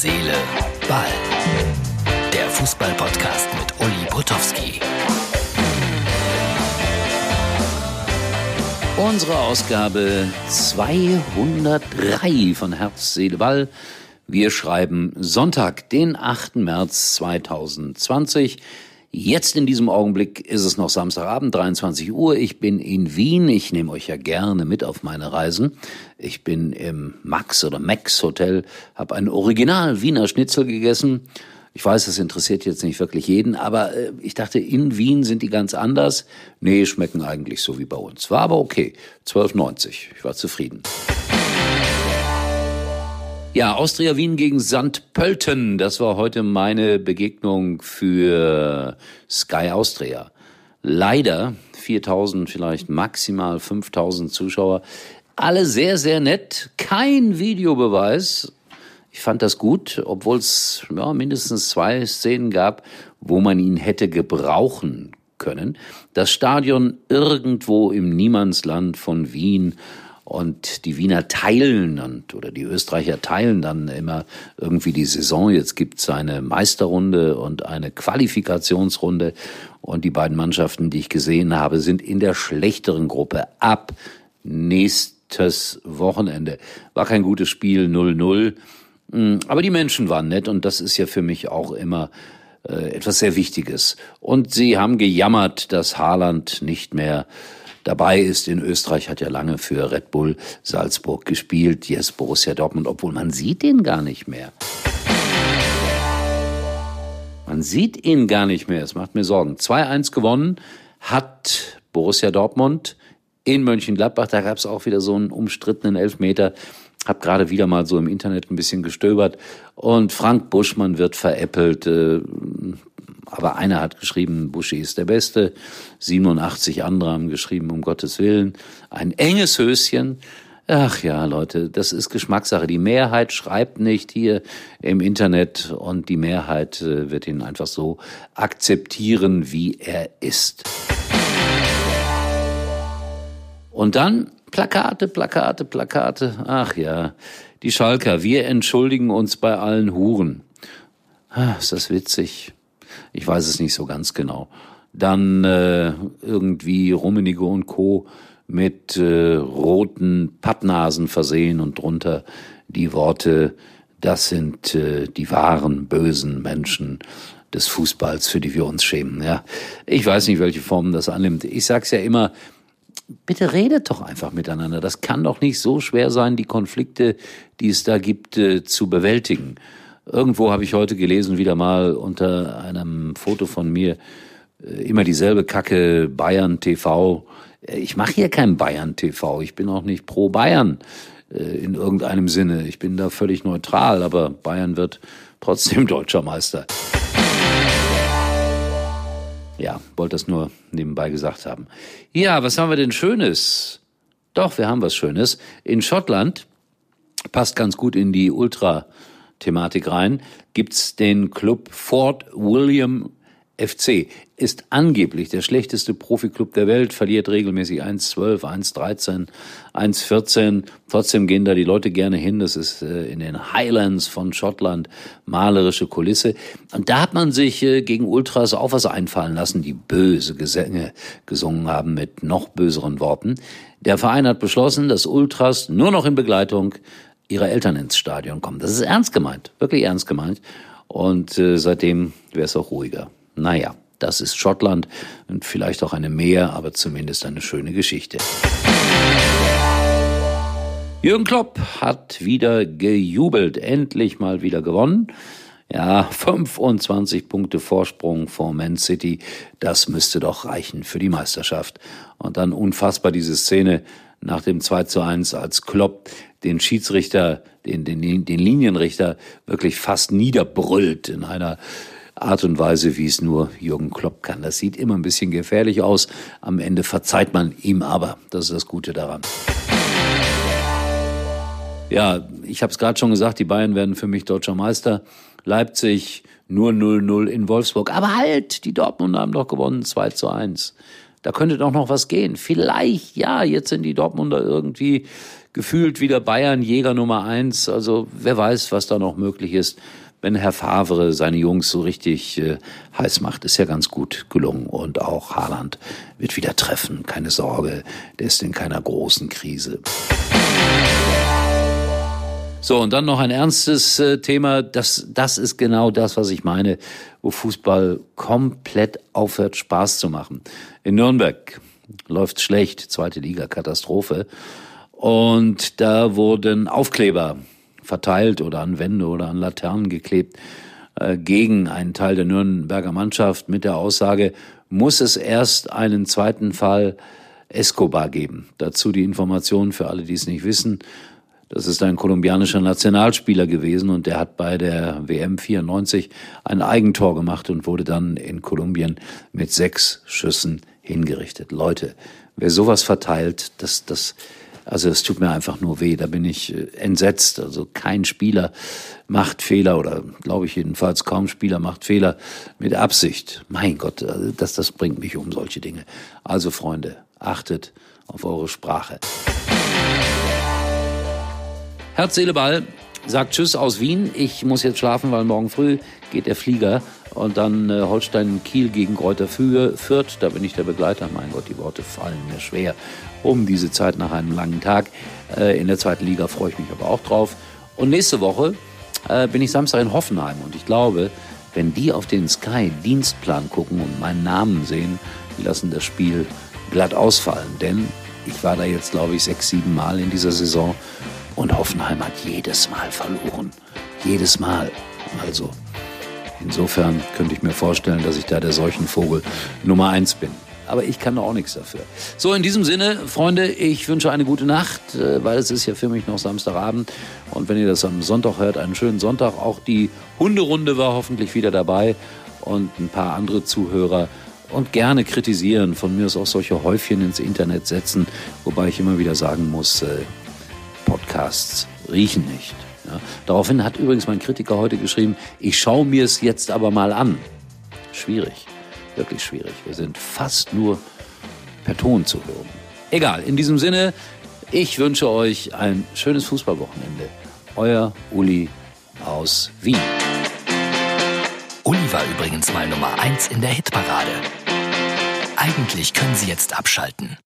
Seele, Ball. Der Fußball-Podcast mit Uli Potowski. Unsere Ausgabe 203 von Herz, Seele, Ball. Wir schreiben Sonntag, den 8. März 2020. Jetzt in diesem Augenblick ist es noch Samstagabend, 23 Uhr. Ich bin in Wien. Ich nehme euch ja gerne mit auf meine Reisen. Ich bin im Max oder Max Hotel, habe ein Original Wiener Schnitzel gegessen. Ich weiß, das interessiert jetzt nicht wirklich jeden, aber äh, ich dachte, in Wien sind die ganz anders. Nee, schmecken eigentlich so wie bei uns. War aber okay. 12,90. Ich war zufrieden. Ja, Austria Wien gegen St. Pölten. Das war heute meine Begegnung für Sky Austria. Leider 4000, vielleicht maximal 5000 Zuschauer. Alle sehr, sehr nett. Kein Videobeweis. Ich fand das gut, obwohl es ja, mindestens zwei Szenen gab, wo man ihn hätte gebrauchen können. Das Stadion irgendwo im Niemandsland von Wien und die Wiener teilen und, oder die Österreicher teilen dann immer irgendwie die Saison. Jetzt gibt's eine Meisterrunde und eine Qualifikationsrunde. Und die beiden Mannschaften, die ich gesehen habe, sind in der schlechteren Gruppe ab nächstes Wochenende. War kein gutes Spiel, 0-0. Hm, aber die Menschen waren nett und das ist ja für mich auch immer äh, etwas sehr Wichtiges. Und sie haben gejammert, dass Haaland nicht mehr dabei ist. In Österreich hat ja lange für Red Bull Salzburg gespielt, jetzt Borussia Dortmund, obwohl man sieht ihn gar nicht mehr. Man sieht ihn gar nicht mehr, es macht mir Sorgen. 2-1 gewonnen hat Borussia Dortmund in Mönchengladbach, da gab es auch wieder so einen umstrittenen Elfmeter. Hab gerade wieder mal so im Internet ein bisschen gestöbert und Frank Buschmann wird veräppelt. Aber einer hat geschrieben, Buschi ist der Beste. 87 andere haben geschrieben, um Gottes Willen. Ein enges Höschen. Ach ja, Leute, das ist Geschmackssache. Die Mehrheit schreibt nicht hier im Internet und die Mehrheit äh, wird ihn einfach so akzeptieren, wie er ist. Und dann Plakate, Plakate, Plakate. Ach ja, die Schalker, wir entschuldigen uns bei allen Huren. Ah, ist das witzig. Ich weiß es nicht so ganz genau. Dann äh, irgendwie Rummenigge und Co. mit äh, roten Pappnasen versehen und drunter die Worte, das sind äh, die wahren bösen Menschen des Fußballs, für die wir uns schämen. Ja, ich weiß nicht, welche Formen das annimmt. Ich sag's ja immer, bitte redet doch einfach miteinander. Das kann doch nicht so schwer sein, die Konflikte, die es da gibt, äh, zu bewältigen. Irgendwo habe ich heute gelesen, wieder mal unter einem Foto von mir, äh, immer dieselbe Kacke, Bayern TV. Äh, ich mache hier kein Bayern TV, ich bin auch nicht pro Bayern äh, in irgendeinem Sinne. Ich bin da völlig neutral, aber Bayern wird trotzdem deutscher Meister. Ja, wollte das nur nebenbei gesagt haben. Ja, was haben wir denn Schönes? Doch, wir haben was Schönes. In Schottland passt ganz gut in die Ultra Thematik rein, gibt's den Club Fort William FC. Ist angeblich der schlechteste Profiklub der Welt, verliert regelmäßig 1,12, 1,13, 1,14. Trotzdem gehen da die Leute gerne hin. Das ist äh, in den Highlands von Schottland, malerische Kulisse. Und da hat man sich äh, gegen Ultras auch was einfallen lassen, die böse Gesänge gesungen haben mit noch böseren Worten. Der Verein hat beschlossen, dass Ultras nur noch in Begleitung ihre Eltern ins Stadion kommen. Das ist ernst gemeint, wirklich ernst gemeint. Und äh, seitdem wäre es auch ruhiger. Naja, das ist Schottland und vielleicht auch eine Meer, aber zumindest eine schöne Geschichte. Jürgen Klopp hat wieder gejubelt, endlich mal wieder gewonnen. Ja, 25 Punkte Vorsprung vor Man City, das müsste doch reichen für die Meisterschaft. Und dann unfassbar diese Szene nach dem 2 zu 1, als Klopp den Schiedsrichter, den, den, den Linienrichter wirklich fast niederbrüllt in einer Art und Weise, wie es nur Jürgen Klopp kann. Das sieht immer ein bisschen gefährlich aus. Am Ende verzeiht man ihm aber. Das ist das Gute daran. Ja, ich habe es gerade schon gesagt, die Bayern werden für mich deutscher Meister. Leipzig nur 0-0 in Wolfsburg. Aber halt, die Dortmund haben doch gewonnen 2 zu 1. Da könnte doch noch was gehen. Vielleicht, ja, jetzt sind die Dortmunder irgendwie gefühlt wieder Bayern Jäger Nummer eins. Also wer weiß, was da noch möglich ist. Wenn Herr Favre seine Jungs so richtig äh, heiß macht, ist ja ganz gut gelungen. Und auch Haaland wird wieder treffen. Keine Sorge, der ist in keiner großen Krise. So, und dann noch ein ernstes äh, Thema. Das, das ist genau das, was ich meine, wo Fußball komplett aufhört, Spaß zu machen. In Nürnberg läuft schlecht, zweite Liga, Katastrophe. Und da wurden Aufkleber verteilt oder an Wände oder an Laternen geklebt äh, gegen einen Teil der Nürnberger Mannschaft mit der Aussage, muss es erst einen zweiten Fall Escobar geben. Dazu die Information für alle, die es nicht wissen. Das ist ein kolumbianischer Nationalspieler gewesen und der hat bei der WM 94 ein Eigentor gemacht und wurde dann in Kolumbien mit sechs Schüssen hingerichtet. Leute, wer sowas verteilt, das, das, also es tut mir einfach nur weh. Da bin ich äh, entsetzt. Also kein Spieler macht Fehler oder glaube ich jedenfalls kaum Spieler macht Fehler mit Absicht. Mein Gott, also das, das bringt mich um solche Dinge. Also Freunde, achtet auf eure Sprache. Herz, Seele, Ball sagt Tschüss aus Wien. Ich muss jetzt schlafen, weil morgen früh geht der Flieger und dann äh, Holstein Kiel gegen Kräuter Fürth. Da bin ich der Begleiter. Mein Gott, die Worte fallen mir schwer um diese Zeit nach einem langen Tag. Äh, in der zweiten Liga freue ich mich aber auch drauf. Und nächste Woche äh, bin ich Samstag in Hoffenheim und ich glaube, wenn die auf den Sky-Dienstplan gucken und meinen Namen sehen, die lassen das Spiel glatt ausfallen. Denn ich war da jetzt, glaube ich, sechs, sieben Mal in dieser Saison und Hoffenheim hat jedes Mal verloren. Jedes Mal. Also, insofern könnte ich mir vorstellen, dass ich da der Seuchenvogel Nummer eins bin. Aber ich kann doch auch nichts dafür. So, in diesem Sinne, Freunde, ich wünsche eine gute Nacht, äh, weil es ist ja für mich noch Samstagabend. Und wenn ihr das am Sonntag hört, einen schönen Sonntag. Auch die Hunderunde war hoffentlich wieder dabei und ein paar andere Zuhörer und gerne kritisieren. Von mir aus auch solche Häufchen ins Internet setzen, wobei ich immer wieder sagen muss, äh, Podcasts riechen nicht. Ja. Daraufhin hat übrigens mein Kritiker heute geschrieben, ich schaue mir es jetzt aber mal an. Schwierig, wirklich schwierig. Wir sind fast nur per Ton zu hören. Egal, in diesem Sinne, ich wünsche euch ein schönes Fußballwochenende. Euer Uli aus Wien. Uli war übrigens mal Nummer 1 in der Hitparade. Eigentlich können Sie jetzt abschalten.